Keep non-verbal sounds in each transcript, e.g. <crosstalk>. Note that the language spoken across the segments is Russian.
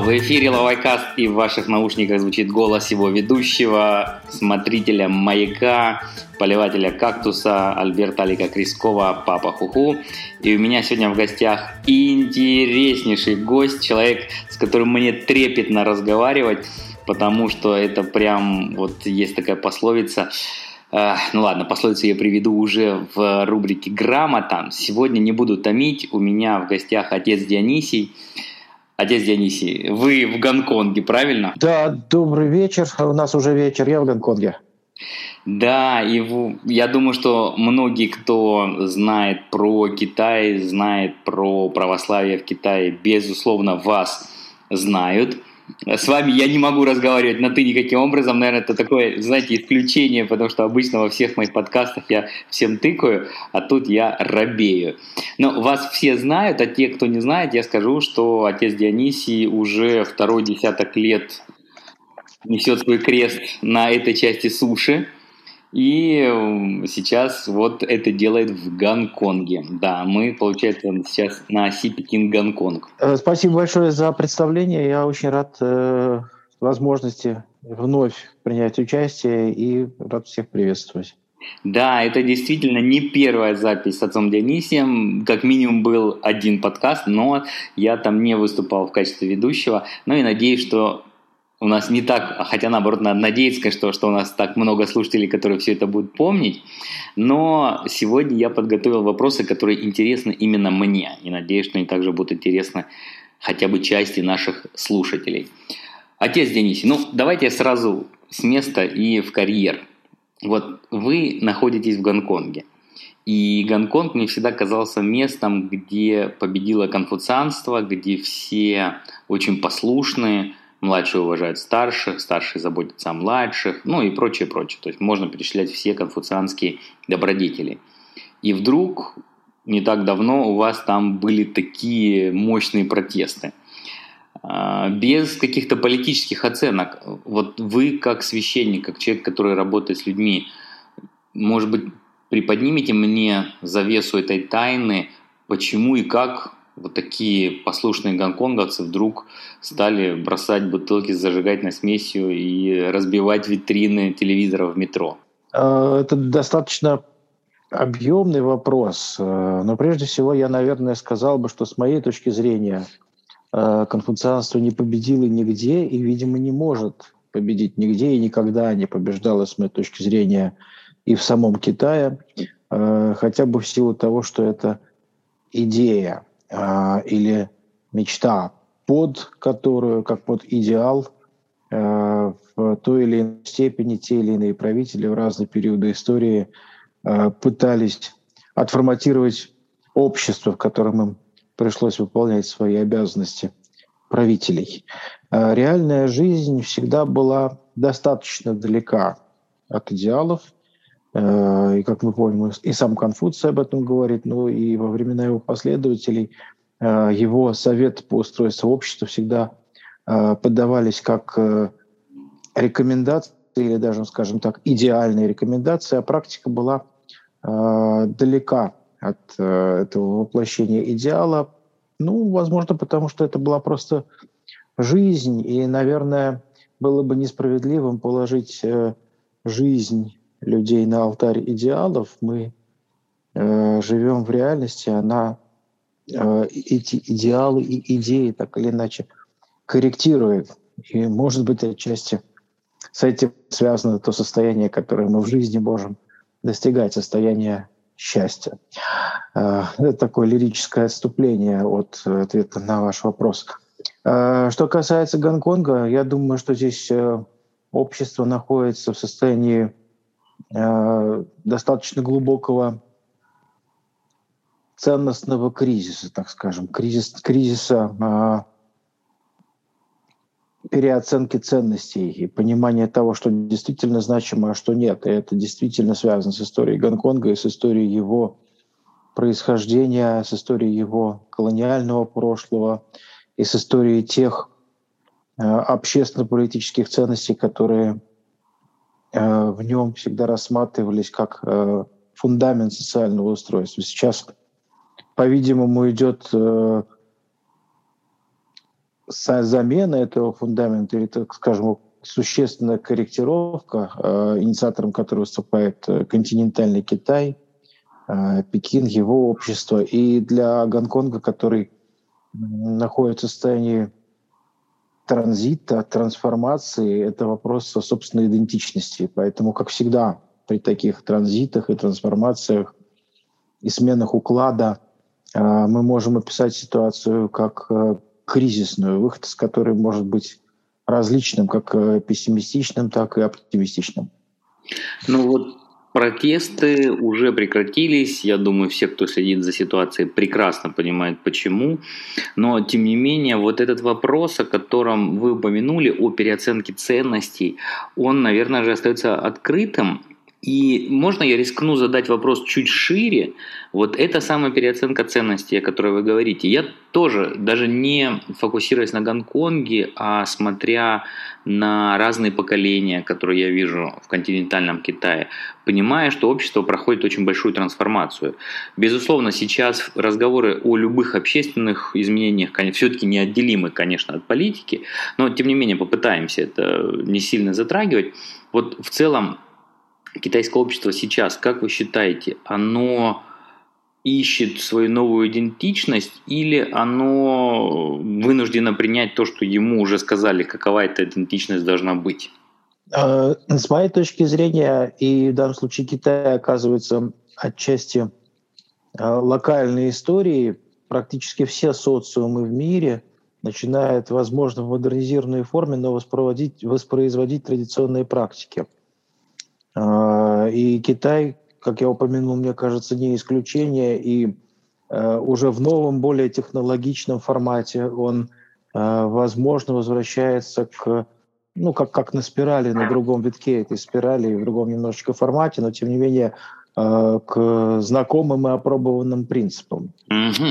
В эфире Лавайкаст и в ваших наушниках звучит голос его ведущего, смотрителя «Маяка», поливателя кактуса Альберта Алика Крискова, папа Хуху. И у меня сегодня в гостях интереснейший гость, человек, с которым мне трепетно разговаривать, потому что это прям, вот есть такая пословица, ну ладно, пословицу я приведу уже в рубрике «Грамота». Сегодня не буду томить, у меня в гостях отец Дионисий. Отец Дионисий, вы в Гонконге, правильно? Да, добрый вечер. У нас уже вечер, я в Гонконге. Да, и я думаю, что многие, кто знает про Китай, знает про православие в Китае, безусловно, вас знают – с вами я не могу разговаривать на «ты» никаким образом. Наверное, это такое, знаете, исключение, потому что обычно во всех моих подкастах я всем тыкаю, а тут я робею. Но вас все знают, а те, кто не знает, я скажу, что отец Дионисий уже второй десяток лет несет свой крест на этой части суши – и эм, сейчас вот это делает в Гонконге. Да, мы, получается, сейчас на оси Пекин-Гонконг. Э, спасибо большое за представление. Я очень рад э, возможности вновь принять участие и рад всех приветствовать. Да, это действительно не первая запись с отцом Дионисием. Как минимум был один подкаст, но я там не выступал в качестве ведущего. Ну и надеюсь, что у нас не так, хотя наоборот, надо надеяться, что, что у нас так много слушателей, которые все это будут помнить. Но сегодня я подготовил вопросы, которые интересны именно мне. И надеюсь, что они также будут интересны хотя бы части наших слушателей. Отец Денисий, ну давайте сразу с места и в карьер. Вот вы находитесь в Гонконге. И Гонконг мне всегда казался местом, где победило конфуцианство, где все очень послушные, младшие уважают старших, старшие заботятся о младших, ну и прочее, прочее. То есть можно перечислять все конфуцианские добродетели. И вдруг не так давно у вас там были такие мощные протесты. А, без каких-то политических оценок. Вот вы как священник, как человек, который работает с людьми, может быть, приподнимите мне завесу этой тайны, почему и как вот такие послушные гонконговцы вдруг стали бросать бутылки с зажигательной смесью и разбивать витрины телевизоров в метро? А, это достаточно объемный вопрос. А, но прежде всего я, наверное, сказал бы, что с моей точки зрения а, конфуцианство не победило нигде и, видимо, не может победить нигде и никогда не побеждало, с моей точки зрения, и в самом Китае, хотя бы в силу того, что это идея э, или мечта, под которую, как под идеал, э, в той или иной степени те или иные правители в разные периоды истории э, пытались отформатировать общество, в котором им пришлось выполнять свои обязанности правителей. Реальная жизнь всегда была достаточно далека от идеалов, и, как мы помним, и сам Конфуций об этом говорит, ну и во времена его последователей э, его совет по устройству общества всегда э, подавались как рекомендации или даже, скажем так, идеальные рекомендации, а практика была далека от этого воплощения идеала. Ну, возможно, потому что это была просто жизнь, и, наверное, было бы несправедливым положить жизнь людей на алтарь идеалов, мы э, живем в реальности, она э, эти идеалы и идеи так или иначе корректирует. И, может быть, отчасти с этим связано то состояние, которое мы в жизни можем достигать, состояние счастья. Э, это такое лирическое отступление от ответа на ваш вопрос. Э, что касается Гонконга, я думаю, что здесь э, общество находится в состоянии Э, достаточно глубокого ценностного кризиса, так скажем, кризис, кризиса э, переоценки ценностей и понимания того, что действительно значимо, а что нет. И это действительно связано с историей Гонконга и с историей его происхождения, с историей его колониального прошлого и с историей тех э, общественно-политических ценностей, которые в нем всегда рассматривались как э, фундамент социального устройства. Сейчас, по-видимому, идет э, замена этого фундамента или, так скажем, существенная корректировка, э, инициатором которой выступает э, континентальный Китай, э, Пекин, его общество. И для Гонконга, который находится в состоянии транзита, трансформации, это вопрос собственной идентичности. Поэтому, как всегда, при таких транзитах и трансформациях и сменах уклада мы можем описать ситуацию как кризисную, выход из которой может быть различным, как э, пессимистичным, так и оптимистичным. Ну вот Протесты уже прекратились. Я думаю, все, кто следит за ситуацией, прекрасно понимают почему. Но, тем не менее, вот этот вопрос, о котором вы упомянули, о переоценке ценностей, он, наверное же, остается открытым. И можно я рискну задать вопрос чуть шире? Вот это самая переоценка ценностей, о которой вы говорите. Я тоже, даже не фокусируясь на Гонконге, а смотря на разные поколения, которые я вижу в континентальном Китае, понимая, что общество проходит очень большую трансформацию. Безусловно, сейчас разговоры о любых общественных изменениях все-таки неотделимы, конечно, от политики, но тем не менее попытаемся это не сильно затрагивать. Вот в целом китайское общество сейчас, как вы считаете, оно ищет свою новую идентичность или оно вынуждено принять то, что ему уже сказали, какова эта идентичность должна быть? А, с моей точки зрения, и в данном случае Китай оказывается отчасти а, локальной историей, практически все социумы в мире начинают, возможно, в модернизированной форме, но воспроизводить, воспроизводить традиционные практики – и Китай, как я упомянул, мне кажется, не исключение. И э, уже в новом, более технологичном формате он, э, возможно, возвращается к ну, как, как на спирали, на другом витке этой спирали, в другом немножечко формате, но тем не менее э, к знакомым и опробованным принципам. Угу.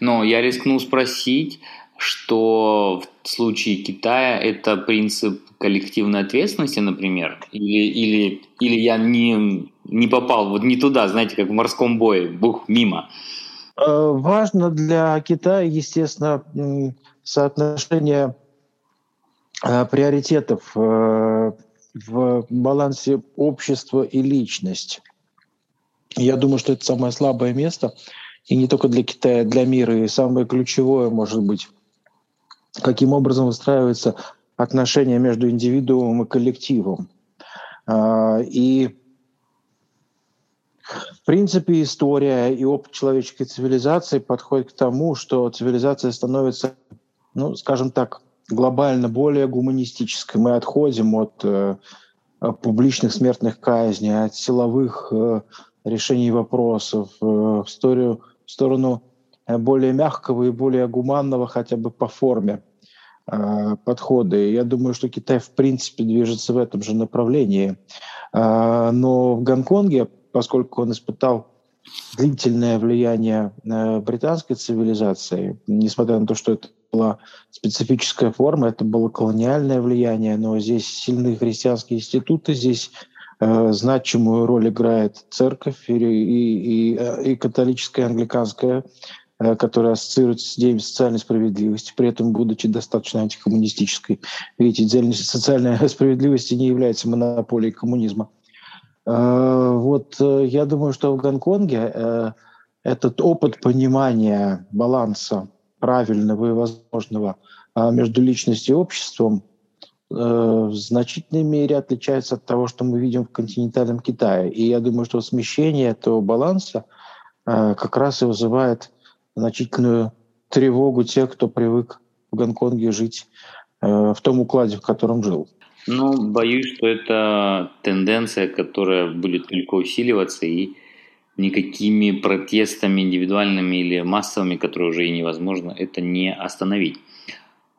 Но я рискну спросить, что в случае Китая это принцип коллективной ответственности, например, или, или, или я не, не попал вот не туда, знаете, как в морском бое, бух, мимо. Э, важно для Китая, естественно, соотношение э, приоритетов э, в балансе общества и личность. Я думаю, что это самое слабое место, и не только для Китая, для мира, и самое ключевое, может быть, каким образом выстраиваются отношения между индивидуумом и коллективом. А, и в принципе история и опыт человеческой цивилизации подходит к тому, что цивилизация становится, ну, скажем так, глобально более гуманистической. Мы отходим от э, публичных смертных казней, от силовых э, решений вопросов э, в, сторону, в сторону более мягкого и более гуманного хотя бы по форме э, подхода. И я думаю, что Китай в принципе движется в этом же направлении. Э, но в Гонконге, поскольку он испытал длительное влияние британской цивилизации, несмотря на то, что это была специфическая форма, это было колониальное влияние, но здесь сильные христианские институты, здесь э, значимую роль играет церковь и, и, и, и католическая англиканская Э, которая ассоциируется с идеями социальной справедливости, при этом будучи достаточно антикоммунистической. Видите, идеальная социальная <laughs> справедливость не является монополией коммунизма. Э, вот э, я думаю, что в Гонконге этот опыт понимания баланса правильного и возможного между личностью и обществом в значительной мере отличается от того, что мы видим в континентальном Китае. И я думаю, что смещение этого баланса как раз и вызывает значительную тревогу тех, кто привык в Гонконге жить э, в том укладе, в котором жил. Ну, боюсь, что это тенденция, которая будет только усиливаться и никакими протестами индивидуальными или массовыми, которые уже и невозможно, это не остановить.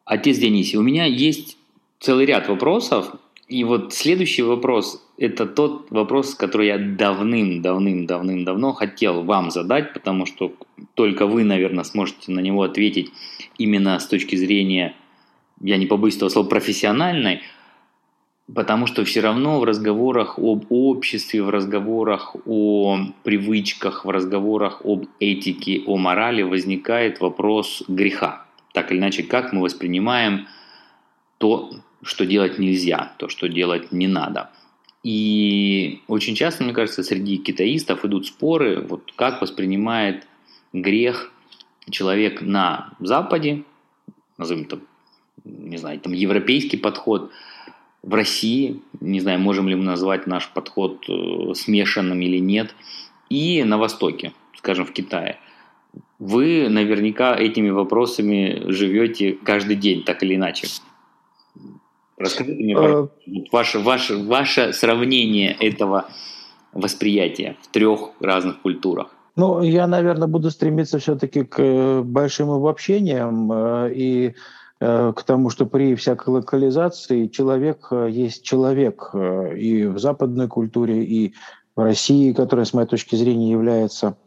Отец Денисий, у меня есть целый ряд вопросов, и вот следующий вопрос – это тот вопрос, который я давным-давным-давным-давно хотел вам задать, потому что только вы, наверное, сможете на него ответить именно с точки зрения, я не побоюсь этого слова, профессиональной, потому что все равно в разговорах об обществе, в разговорах о привычках, в разговорах об этике, о морали возникает вопрос греха. так или иначе, как мы воспринимаем то, что делать нельзя, то, что делать не надо. И очень часто, мне кажется, среди китаистов идут споры, вот как воспринимает грех человек на Западе, назовем это, не знаю, там европейский подход, в России, не знаю, можем ли мы назвать наш подход э, смешанным или нет, и на Востоке, скажем, в Китае. Вы наверняка этими вопросами живете каждый день, так или иначе. Расскажите мне э, ваше, ваше, ваше сравнение этого восприятия в трех разных культурах. Ну, я, наверное, буду стремиться все-таки к э, большим обобщениям э, и к тому, что при всякой локализации человек есть человек и в западной культуре, и в России, которая, с моей точки зрения, является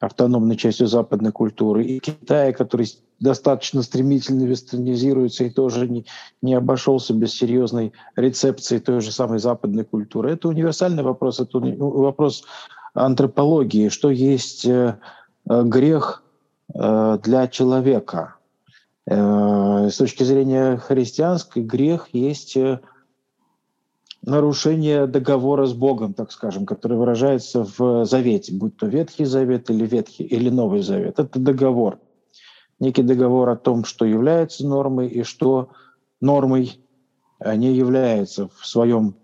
автономной частью западной культуры, и Китая, который достаточно стремительно вестернизируется и тоже не, не обошелся без серьезной рецепции той же самой западной культуры. Это универсальный вопрос, это вопрос антропологии, что есть э, грех э, для человека. Э, с точки зрения христианской грех есть нарушение договора с Богом, так скажем, который выражается в завете, будь то Ветхий Завет или Ветхий или Новый Завет. Это договор. Некий договор о том, что является нормой и что нормой не является в своем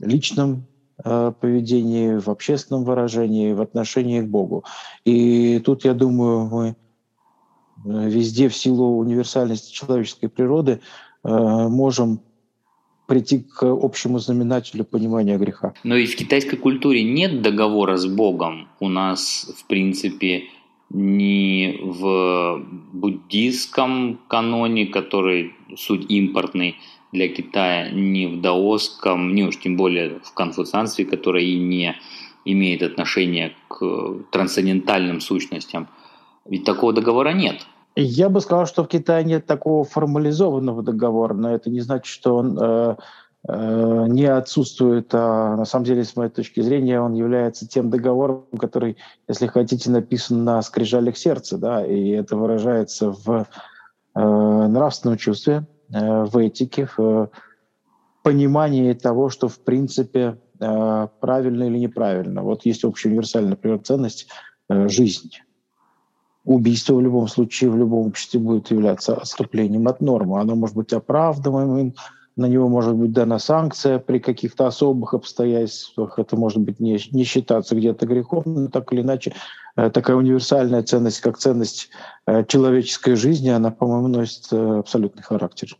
личном э, поведении, в общественном выражении, в отношении к Богу. И тут, я думаю, мы э, везде в силу универсальности человеческой природы э, можем прийти к общему знаменателю понимания греха. Но и в китайской культуре нет договора с Богом. У нас, в принципе, ни в буддийском каноне, который суть импортный для Китая, ни в даосском, ни уж тем более в конфуцианстве, которое и не имеет отношения к трансцендентальным сущностям. Ведь такого договора нет. Я бы сказал, что в Китае нет такого формализованного договора, но это не значит, что он э, не отсутствует, а на самом деле, с моей точки зрения, он является тем договором, который, если хотите, написан на скрижалях сердца, да, и это выражается в э, нравственном чувстве, э, в этике, в э, понимании того, что в принципе э, правильно или неправильно. Вот есть общая универсальная, например, ценность э, жизнь убийство в любом случае в любом обществе будет являться отступлением от нормы. Оно может быть оправдываемым, на него может быть дана санкция при каких-то особых обстоятельствах. Это может быть не, не считаться где-то грехом, но так или иначе э, такая универсальная ценность, как ценность э, человеческой жизни, она, по-моему, носит э, абсолютный характер.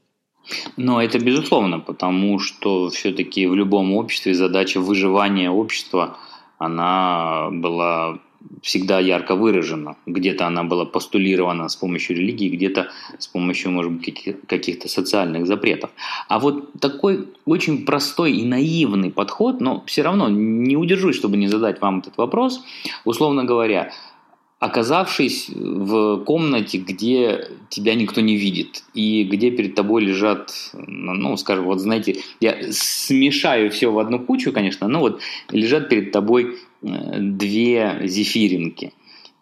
Но это безусловно, потому что все-таки в любом обществе задача выживания общества, она была всегда ярко выражена. Где-то она была постулирована с помощью религии, где-то с помощью, может быть, каких-то социальных запретов. А вот такой очень простой и наивный подход, но все равно не удержусь, чтобы не задать вам этот вопрос. Условно говоря, оказавшись в комнате, где тебя никто не видит, и где перед тобой лежат, ну, скажем, вот знаете, я смешаю все в одну кучу, конечно, но вот лежат перед тобой Э, две зефиринки.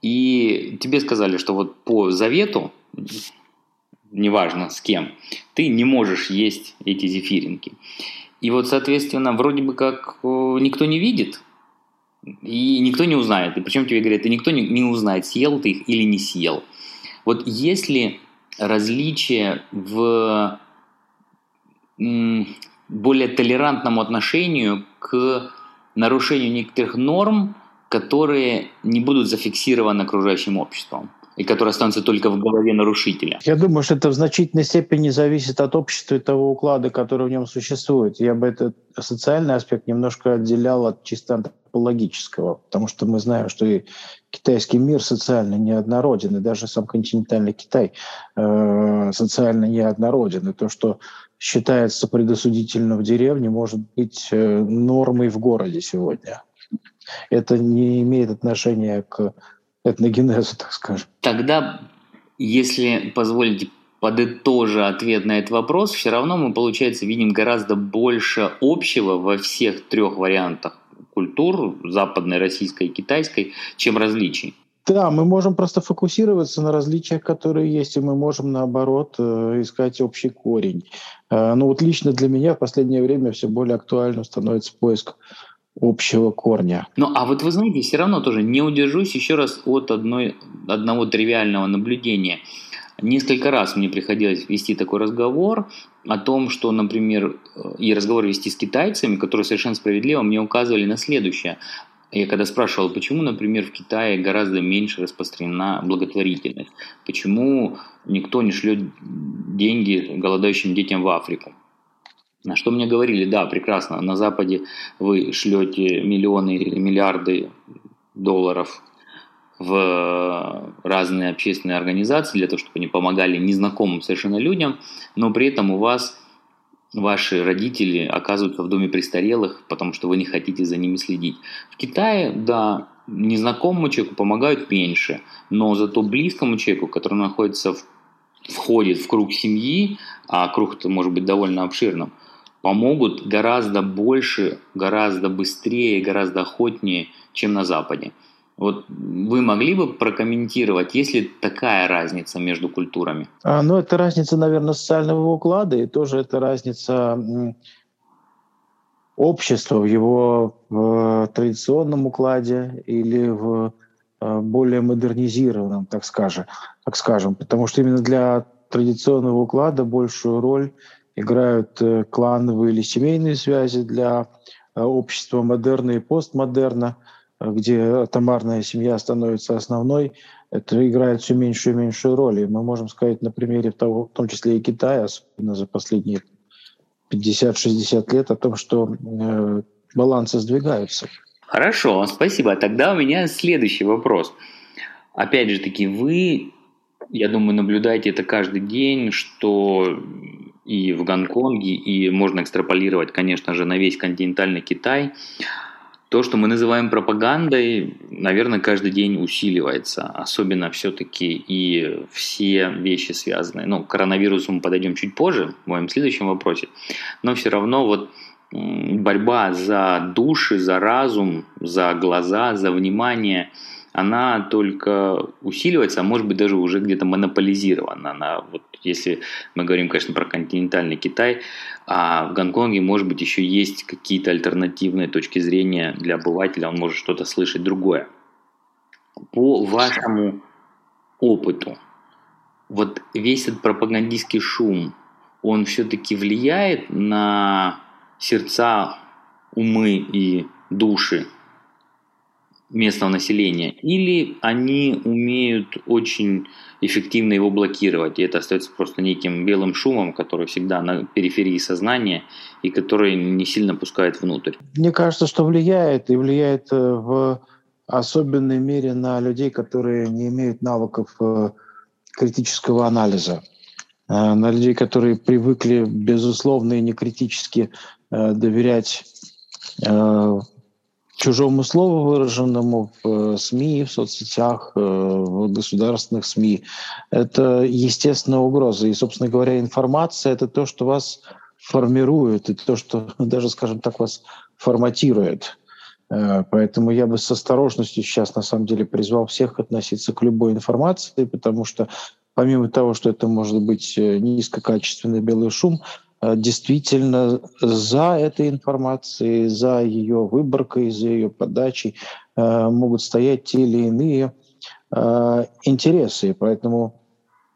И тебе сказали, что вот по завету, неважно с кем, ты не можешь есть эти зефиринки. И вот, соответственно, вроде бы как э, никто не видит, и никто не узнает. И причем тебе говорят, и никто не, не узнает, съел ты их или не съел. Вот если различие в более толерантному отношению к нарушению некоторых норм, которые не будут зафиксированы окружающим обществом и которые останутся только в голове нарушителя. Я думаю, что это в значительной степени зависит от общества и того уклада, который в нем существует. Я бы этот социальный аспект немножко отделял от чисто антропологического, потому что мы знаем, что и китайский мир социально неоднороден, и даже сам континентальный Китай э, социально неоднороден. И то, что считается предосудительно в деревне, может быть э, нормой в городе сегодня. Это не имеет отношения к этногенезу, так скажем. Тогда, если позволите подытожа ответ на этот вопрос, все равно мы, получается, видим гораздо больше общего во всех трех вариантах культур, западной, российской и китайской, чем различий. Да, мы можем просто фокусироваться на различиях, которые есть, и мы можем, наоборот, э, искать общий корень. Э, ну вот лично для меня в последнее время все более актуальным становится поиск общего корня. Ну, а вот вы знаете, все равно тоже не удержусь еще раз от одной, одного тривиального наблюдения. Несколько раз мне приходилось вести такой разговор о том, что, например, э, и разговор вести с китайцами, которые совершенно справедливо мне указывали на следующее. Я когда спрашивал, почему, например, в Китае гораздо меньше распространена благотворительность, почему никто не шлет деньги голодающим детям в Африку. Что мне говорили, да, прекрасно, на Западе вы шлете миллионы или миллиарды долларов в разные общественные организации для того, чтобы они помогали незнакомым совершенно людям, но при этом у вас ваши родители оказываются в доме престарелых, потому что вы не хотите за ними следить. В Китае, да, незнакомому человеку помогают меньше, но зато близкому человеку, который находится в, входит в круг семьи, а круг-то может быть довольно обширным, помогут гораздо больше, гораздо быстрее, гораздо охотнее, чем на Западе. Вот вы могли бы прокомментировать, есть ли такая разница между культурами? А, ну, это разница, наверное, социального уклада, и тоже это разница общества в его в традиционном укладе или в э, более модернизированном, так скажем, так скажем. Потому что именно для традиционного уклада большую роль играют э, клановые или семейные связи для э, общества модерна и постмодерна – где атомарная семья становится основной, это играет все меньшую и меньшую роль. И мы можем сказать на примере того, в том числе и Китая, особенно за последние 50-60 лет, о том, что э, балансы сдвигаются. Хорошо, спасибо. Тогда у меня следующий вопрос. Опять же таки, вы, я думаю, наблюдаете это каждый день, что и в Гонконге, и можно экстраполировать, конечно же, на весь континентальный Китай – то, что мы называем пропагандой, наверное, каждый день усиливается. Особенно все-таки и все вещи связанные. Ну, к коронавирусу мы подойдем чуть позже, в моем следующем вопросе. Но все равно вот борьба за души, за разум, за глаза, за внимание – она только усиливается, а может быть даже уже где-то монополизирована. Она, вот, если мы говорим, конечно, про континентальный Китай, а в Гонконге, может быть, еще есть какие-то альтернативные точки зрения для обывателя, он может что-то слышать другое. По вашему опыту, вот весь этот пропагандистский шум, он все-таки влияет на сердца, умы и души местного населения, или они умеют очень эффективно его блокировать, и это остается просто неким белым шумом, который всегда на периферии сознания и который не сильно пускает внутрь. Мне кажется, что влияет, и влияет э, в особенной мере на людей, которые не имеют навыков э, критического анализа, э, на людей, которые привыкли, безусловно, и некритически доверять чужому слову, выраженному в э, СМИ, в соцсетях, э, в государственных СМИ. Это естественная угроза. И, собственно говоря, информация — это то, что вас формирует, и то, что <laughs> даже, скажем так, вас форматирует. Э, поэтому я бы с осторожностью сейчас, на самом деле, призвал всех относиться к любой информации, потому что помимо того, что это может быть низкокачественный белый шум, Э, действительно за этой информацией, за ее выборкой, за ее подачей э, могут стоять те или иные э, интересы. Поэтому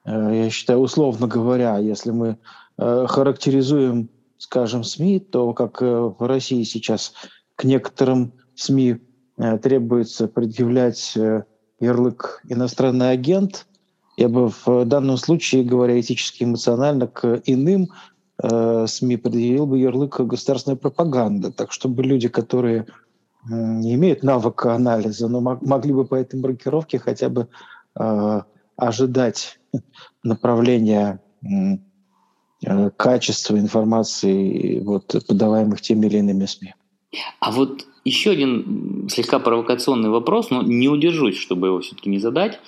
я считаю, условно говоря, если мы характеризуем, скажем, СМИ, то как в России сейчас к некоторым СМИ требуется предъявлять ярлык «иностранный агент», я бы в данном случае, говоря этически эмоционально, к иным э, СМИ предъявил бы ярлык государственная пропаганда, так чтобы люди, которые не имеют навыка анализа, но могли бы по этой маркировке хотя бы э, ожидать <laughs> направления э, качества информации, вот, подаваемых теми или иными СМИ. А вот еще один слегка провокационный вопрос, но не удержусь, чтобы его все-таки не задать.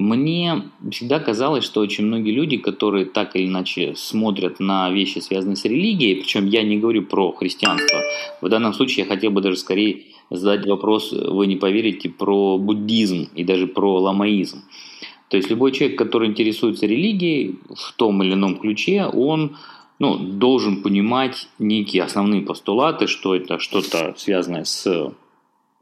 Мне всегда казалось, что очень многие люди, которые так или иначе смотрят на вещи, связанные с религией, причем я не говорю про христианство, в данном случае я хотел бы даже скорее задать вопрос, вы не поверите, про буддизм и даже про ламаизм. То есть любой человек, который интересуется религией в том или ином ключе, он ну, должен понимать некие основные постулаты, что это что-то связанное с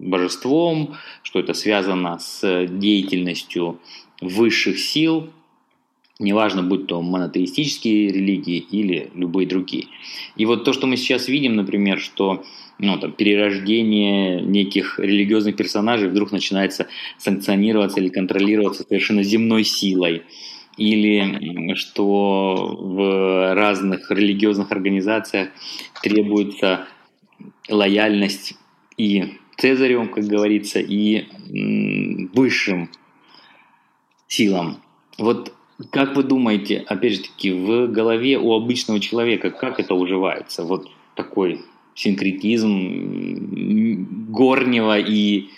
божеством, что это связано с деятельностью высших сил, неважно, будь то монотеистические религии или любые другие. И вот то, что мы сейчас видим, например, что ну, там, перерождение неких религиозных персонажей вдруг начинается санкционироваться или контролироваться совершенно земной силой, или что в разных религиозных организациях требуется лояльность и Цезарю, как говорится, и высшим силам. Вот как вы думаете, опять же таки, в голове у обычного человека, как это уживается? Вот такой синкретизм горнего и,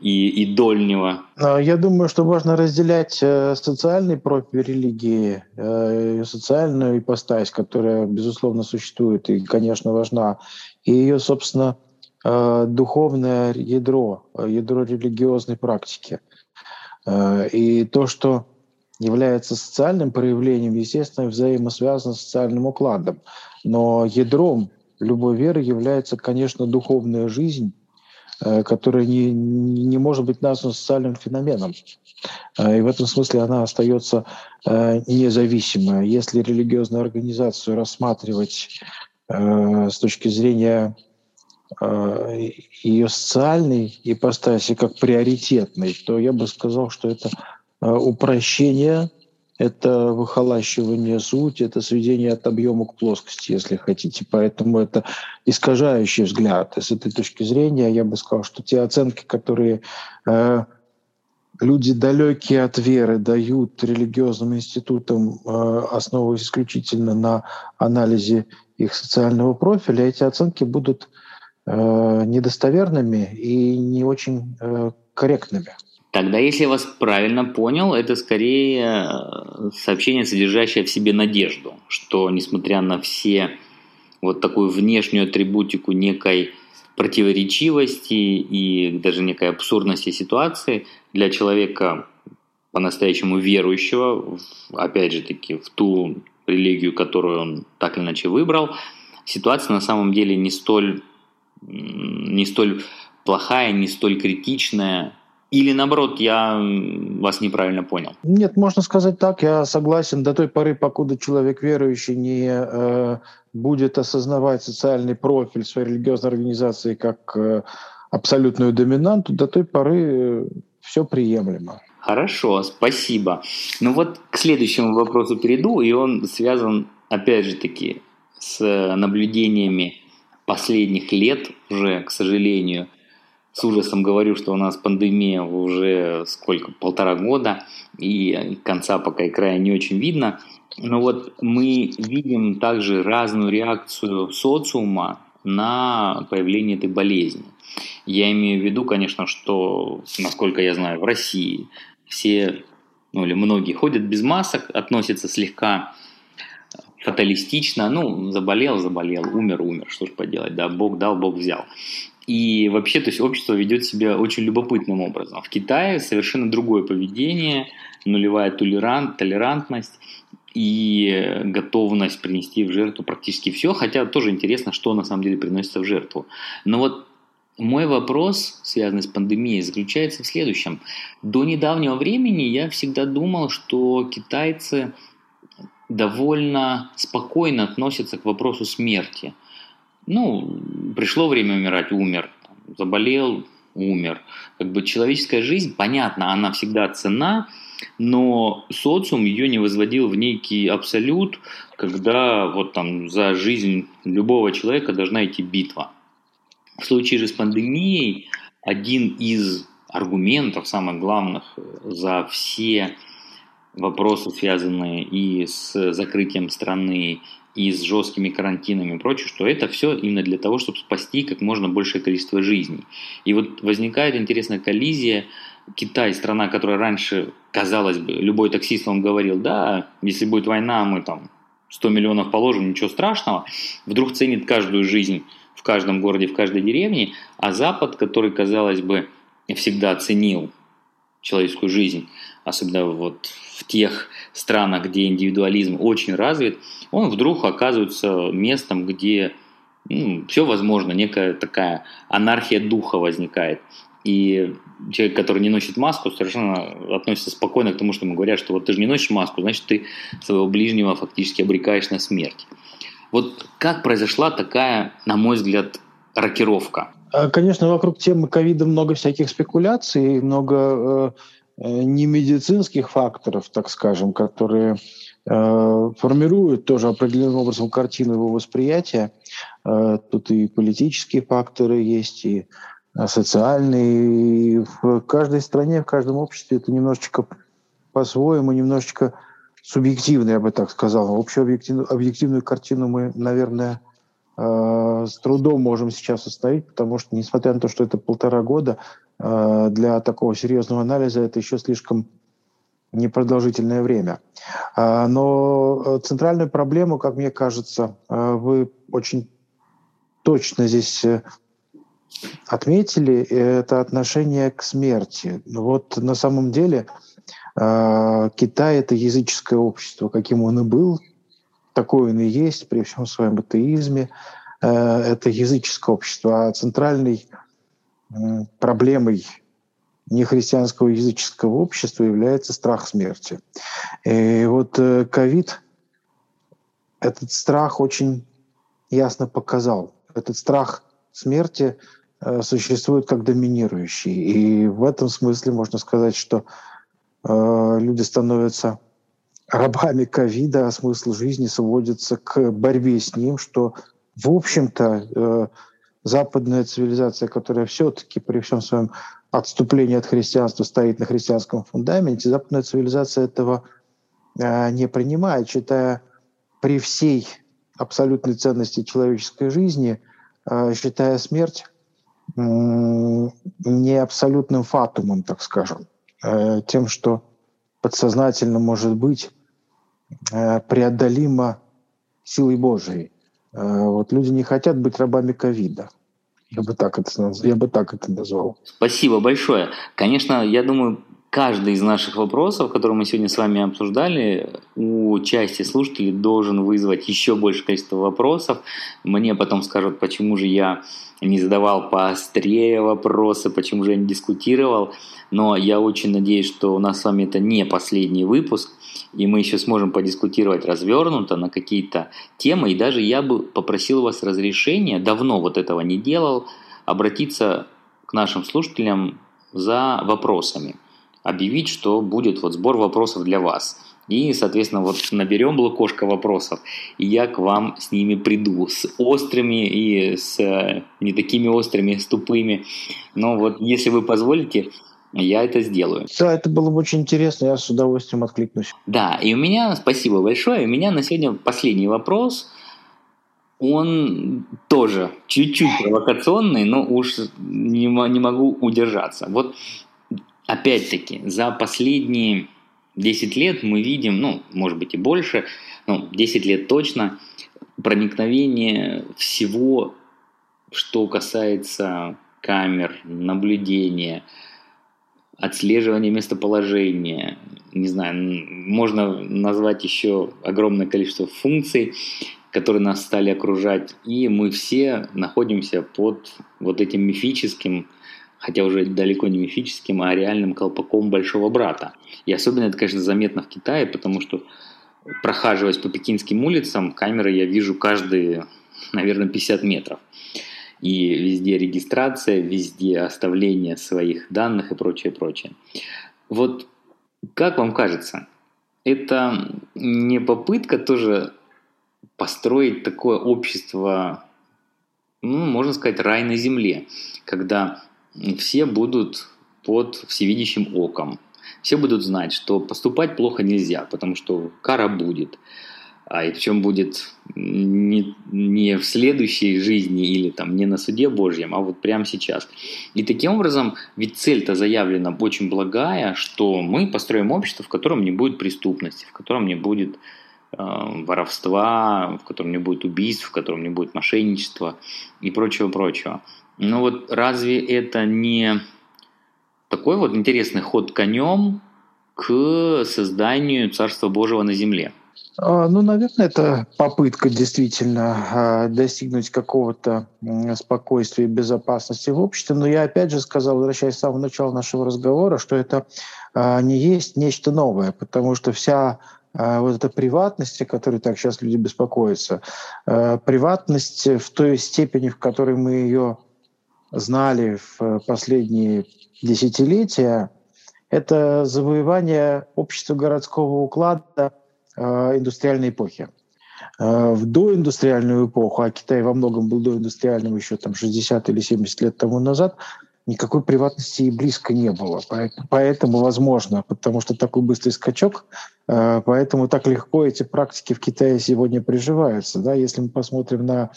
и, и дольнего. А, я думаю, что можно разделять э, социальный профиль религии, э, социальную ипостась, которая, безусловно, существует и, конечно, важна, и ее, собственно, э, духовное ядро, ядро религиозной практики. И то, что является социальным проявлением, естественно, взаимосвязано с социальным укладом. Но ядром любой веры является, конечно, духовная жизнь, э, которая не, не может быть названа социальным феноменом. Э, и в этом смысле она остается э, независимой. Если религиозную организацию рассматривать с точки зрения ее социальной ипостаси как приоритетной, то я бы сказал, что это Э, упрощение, это выхолащивание сути, это сведение от объема к плоскости, если хотите. Поэтому это искажающий взгляд. И с этой точки зрения я бы сказал, что те оценки, которые э, люди далекие от веры дают религиозным институтам, э, основываясь исключительно на анализе их социального профиля, эти оценки будут э, недостоверными и не очень э, корректными. Тогда, если я вас правильно понял, это скорее э, сообщение, содержащее в себе надежду, что несмотря на все вот такую внешнюю атрибутику некой противоречивости и даже некой абсурдности ситуации для человека по-настоящему верующего, опять же таки, в ту религию, которую он так или иначе выбрал, ситуация на самом деле не столь, не столь плохая, не столь критичная, или наоборот, я вас неправильно понял? Нет, можно сказать так. Я согласен до той поры, покуда человек верующий не э, будет осознавать социальный профиль своей религиозной организации как э, абсолютную доминанту, до той поры э, все приемлемо. Хорошо, спасибо. Ну вот к следующему вопросу перейду, и он связан, опять же таки, с наблюдениями последних лет уже, к сожалению – с ужасом говорю, что у нас пандемия уже сколько, полтора года, и конца пока и края не очень видно. Но вот мы видим также разную реакцию социума на появление этой болезни. Я имею в виду, конечно, что, насколько я знаю, в России все, ну или многие ходят без масок, относятся слегка фаталистично, ну, заболел, заболел, умер, умер, что ж поделать, да, Бог дал, Бог взял. И вообще, то есть общество ведет себя очень любопытным образом. В Китае совершенно другое поведение, нулевая толерант, толерантность и готовность принести в жертву практически все, хотя тоже интересно, что на самом деле приносится в жертву. Но вот мой вопрос, связанный с пандемией, заключается в следующем. До недавнего времени я всегда думал, что китайцы довольно спокойно относятся к вопросу смерти – ну, пришло время умирать, умер. Заболел, умер. Как бы человеческая жизнь, понятно, она всегда цена, но социум ее не возводил в некий абсолют, когда вот там за жизнь любого человека должна идти битва. В случае же с пандемией один из аргументов, самых главных за все вопросы, связанные и с закрытием страны, и с жесткими карантинами и прочее, что это все именно для того, чтобы спасти как можно большее количество жизней. И вот возникает интересная коллизия. Китай, страна, которая раньше, казалось бы, любой таксист вам говорил, да, если будет война, мы там 100 миллионов положим, ничего страшного, вдруг ценит каждую жизнь в каждом городе, в каждой деревне, а Запад, который, казалось бы, всегда ценил человеческую жизнь, особенно вот в тех странах, где индивидуализм очень развит, он вдруг оказывается местом, где ну, все возможно, некая такая анархия духа возникает. И человек, который не носит маску, совершенно относится спокойно к тому, что ему говорят, что вот ты же не носишь маску, значит, ты своего ближнего фактически обрекаешь на смерть. Вот как произошла такая, на мой взгляд, рокировка? А, конечно, вокруг темы ковида много всяких спекуляций, много э, э немедицинских факторов, так скажем, которые э, формируют тоже определенным образом картину его восприятия. Э, тут и политические факторы есть, и а, социальный. И в каждой стране, в каждом обществе это немножечко по-своему, немножечко субъективно, я бы так сказал. Общую объективную, объективную картину мы, наверное, э, с трудом можем сейчас установить, потому что, несмотря на то, что это полтора года, э, для такого серьезного анализа это еще слишком непродолжительное время. А, но центральную проблему, как мне кажется, э, вы очень точно здесь отметили, это отношение к смерти. Вот на самом деле э, Китай – это языческое общество, каким он и был, такой он и есть при всем своем атеизме. Э, это языческое общество, а центральной э, проблемой нехристианского языческого общества является страх смерти. И вот ковид этот страх очень ясно показал. Этот страх смерти – Э, существует как доминирующий. И в этом смысле можно сказать, что э, люди становятся рабами ковида, а смысл жизни сводится к борьбе с ним, что, в общем-то, э, западная цивилизация, которая все-таки при всем своем отступлении от христианства стоит на христианском фундаменте, западная цивилизация этого э, не принимает, считая при всей абсолютной ценности человеческой жизни, э, считая смерть не абсолютным фатумом, так скажем, э, тем, что подсознательно может быть э, преодолимо силой Божией. Э, вот люди не хотят быть рабами ковида. Я бы так это, я бы так это назвал. Спасибо большое. Конечно, я думаю, каждый из наших вопросов, которые мы сегодня с вами обсуждали, у части слушателей должен вызвать еще большее количество вопросов. Мне потом скажут, почему же я не задавал поострее вопросы, почему же я не дискутировал. Но я очень надеюсь, что у нас с вами это не последний выпуск, и мы еще сможем подискутировать развернуто на какие-то темы. И даже я бы попросил вас разрешения, давно вот этого не делал, обратиться к нашим слушателям за вопросами объявить, что будет вот сбор вопросов для вас. И, соответственно, вот наберем блокошко вопросов, и я к вам с ними приду, с острыми и с э, не такими острыми, с тупыми. Но вот если вы позволите, я это сделаю. Да, это было бы очень интересно, я с удовольствием откликнусь. Да, и у меня, спасибо большое, у меня на сегодня последний вопрос. Он тоже чуть-чуть провокационный, но уж не, не могу удержаться. Вот опять-таки, за последние 10 лет мы видим, ну, может быть и больше, ну, 10 лет точно, проникновение всего, что касается камер, наблюдения, отслеживания местоположения, не знаю, можно назвать еще огромное количество функций, которые нас стали окружать, и мы все находимся под вот этим мифическим хотя уже далеко не мифическим, а реальным колпаком большого брата. И особенно это, конечно, заметно в Китае, потому что прохаживаясь по пекинским улицам, камеры я вижу каждые, наверное, 50 метров. И везде регистрация, везде оставление своих данных и прочее, прочее. Вот как вам кажется, это не попытка тоже построить такое общество, ну, можно сказать, рай на земле, когда все будут под всевидящим оком. Все будут знать, что поступать плохо нельзя, потому что кара будет. А и причем будет не, не в следующей жизни или там не на суде Божьем, а вот прямо сейчас. И таким образом, ведь цель-то заявлена очень благая, что мы построим общество, в котором не будет преступности, в котором не будет э, воровства, в котором не будет убийств, в котором не будет мошенничества и прочего-прочего. Но вот разве это не такой вот интересный ход конем к созданию Царства Божьего на земле? А, ну, наверное, это попытка действительно а, достигнуть какого-то спокойствия и безопасности в обществе. Но я опять же сказал, возвращаясь с самого начала нашего разговора, что это а, не есть нечто новое, потому что вся вот эта приватность, о которой так сейчас люди беспокоятся, приватность в той степени, в которой мы ее знали в последние десятилетия, это завоевание общества городского уклада Э, индустриальной эпохи. Э, в доиндустриальную эпоху, а Китай во многом был доиндустриальным еще там 60 или 70 лет тому назад, никакой приватности и близко не было. Поэтому, возможно, потому что такой быстрый скачок, э, поэтому так легко эти практики в Китае сегодня приживаются. Да? Если мы посмотрим на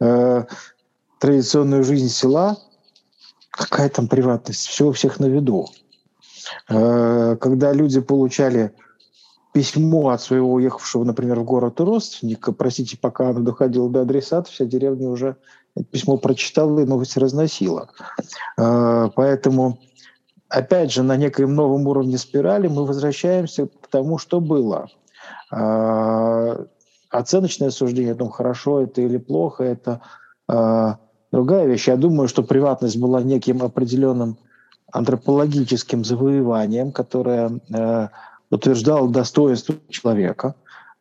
э, традиционную жизнь села, какая там приватность? Все у всех на виду. Э, когда люди получали письмо от своего уехавшего, например, в город родственника, простите, пока оно доходило до адресата, вся деревня уже письмо прочитала и новость разносила. А, поэтому, опять же, на некоем новом уровне спирали мы возвращаемся к тому, что было. А, оценочное суждение о том, хорошо это или плохо, это другая вещь. Я думаю, что приватность была неким определенным антропологическим завоеванием, которое утверждал достоинство человека.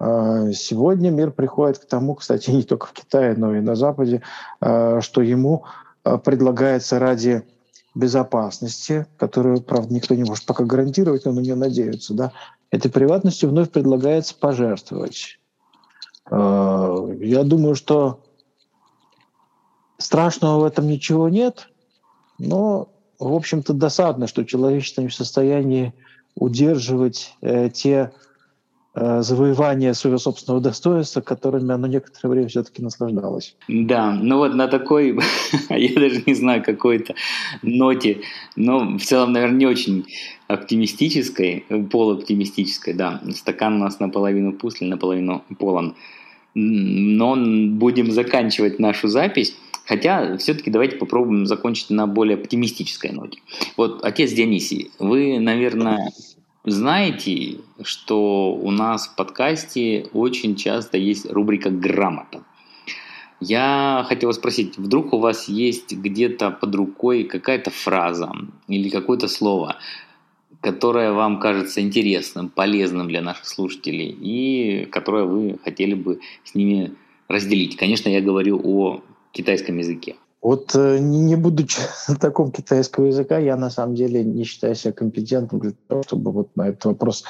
А, сегодня мир приходит к тому, кстати, не только в Китае, но и на Западе, а, что ему а, предлагается ради безопасности, которую, правда, никто не может пока гарантировать, но на нее надеются, да, этой приватностью вновь предлагается пожертвовать. Я думаю, что страшного в этом ничего нет, но, в общем-то, досадно, что человечество не в состоянии удерживать э, те э, завоевания своего собственного достоинства, которыми оно некоторое время все-таки наслаждалось. Да, ну вот на такой, <laughs> я даже не знаю, какой-то ноте, но в целом, наверное, не очень оптимистической, полуоптимистической, да, стакан у нас наполовину пуст или наполовину полон. Но будем заканчивать нашу запись. Хотя, все-таки давайте попробуем закончить на более оптимистической ноте. Вот, отец Дионисий, вы, наверное, знаете, что у нас в подкасте очень часто есть рубрика «Грамота». Я хотел спросить, вдруг у вас есть где-то под рукой какая-то фраза или какое-то слово, которое вам кажется интересным, полезным для наших слушателей и которое вы хотели бы с ними разделить. Конечно, я говорю о китайском языке? Вот э, не будучи <laughs> знатоком китайского языка, я на самом деле не считаю себя компетентным для того, чтобы вот на этот вопрос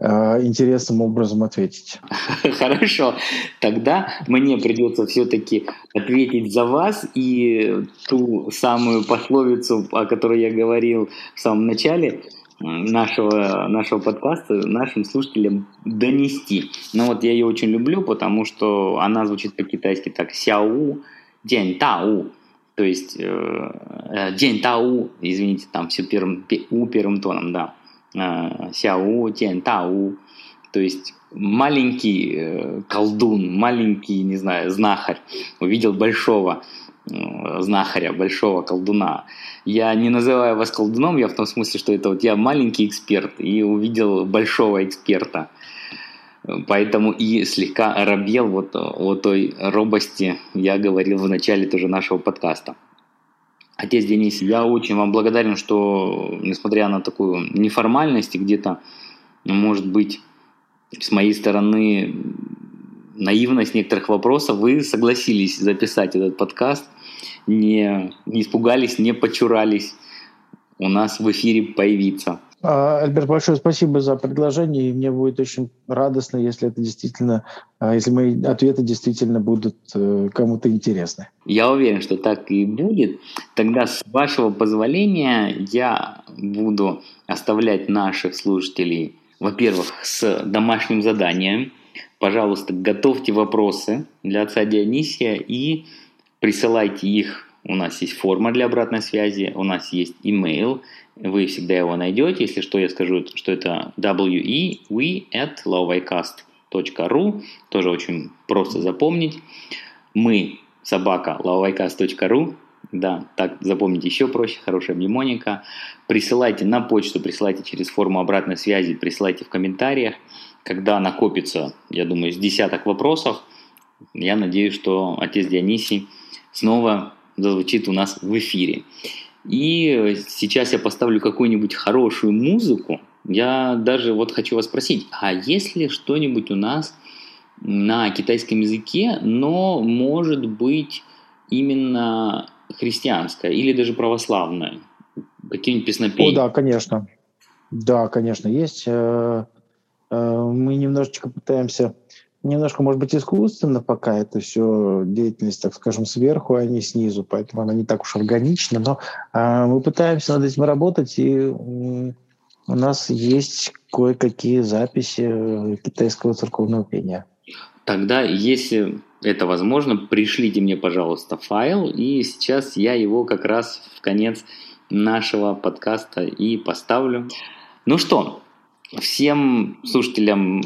э, интересным образом ответить. <laughs> Хорошо, тогда мне придется все-таки ответить за вас и ту самую пословицу, о которой я говорил в самом начале нашего, нашего подкаста нашим слушателям донести. Но вот я ее очень люблю, потому что она звучит по-китайски так «сяу», день тау, то есть э, э, день тау, извините, там все первым, у первым тоном, да, э, сяу, день тау, то есть маленький э, колдун, маленький, не знаю, знахарь увидел большого э, знахаря, большого колдуна. Я не называю вас колдуном, я в том смысле, что это вот я маленький эксперт и увидел большого эксперта. Поэтому и слегка оробел вот о той робости я говорил в начале тоже нашего подкаста. Отец Денис, я очень вам благодарен, что несмотря на такую неформальность и где-то, может быть, с моей стороны наивность некоторых вопросов, вы согласились записать этот подкаст, не, не испугались, не почурались у нас в эфире появиться. А, Альберт, большое спасибо за предложение. И мне будет очень радостно, если это действительно, а, если мои ответы действительно будут э, кому-то интересны. Я уверен, что так и будет. Тогда, с вашего позволения, я буду оставлять наших слушателей, во-первых, с домашним заданием. Пожалуйста, готовьте вопросы для отца Дионисия и присылайте их. У нас есть форма для обратной связи, у нас есть email – вы всегда его найдете. Если что, я скажу, что это we, we at lowicast lavaicast.ru, тоже очень просто запомнить. Мы собака lavaicast.ru, да, так запомнить еще проще, хорошая мнемоника. Присылайте на почту, присылайте через форму обратной связи, присылайте в комментариях. Когда накопится, я думаю, с десяток вопросов, я надеюсь, что отец Дионисий снова зазвучит у нас в эфире. И сейчас я поставлю какую-нибудь хорошую музыку. Я даже вот хочу вас спросить, а есть ли что-нибудь у нас на китайском языке, но может быть именно христианское или даже православное? Какие-нибудь песнопения? О, да, конечно. Да, конечно, есть. Э, э, мы немножечко пытаемся немножко, может быть, искусственно пока это все деятельность, так скажем, сверху, а не снизу, поэтому она не так уж органична, но э, мы пытаемся над этим работать, и э, у нас есть кое-какие записи китайского церковного пения. Тогда, если это возможно, пришлите мне, пожалуйста, файл, и сейчас я его как раз в конец нашего подкаста и поставлю. Ну что, всем слушателям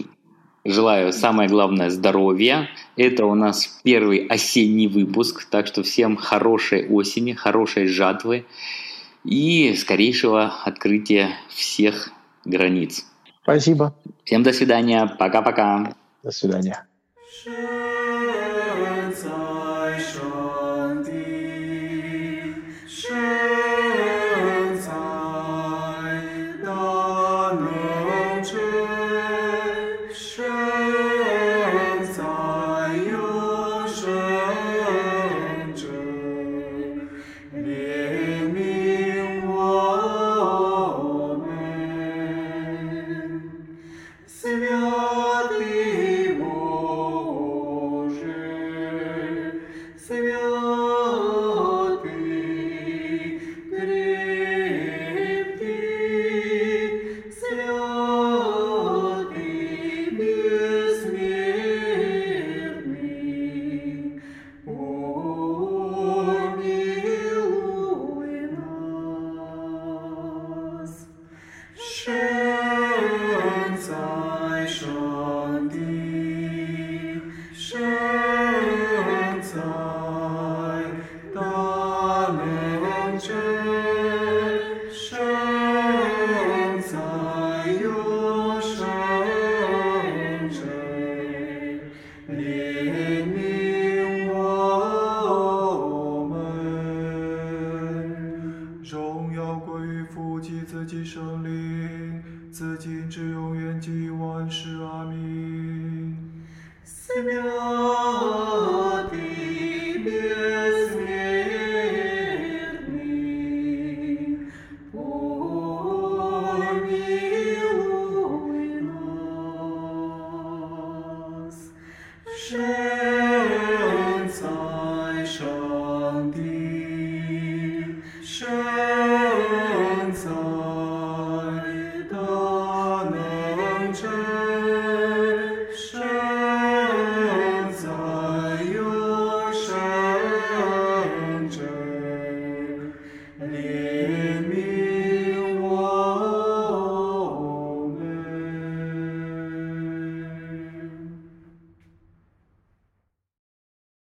Желаю самое главное здоровья. Это у нас первый осенний выпуск, так что всем хорошей осени, хорошей жатвы и скорейшего открытия всех границ. Спасибо. Всем до свидания. Пока-пока. До свидания.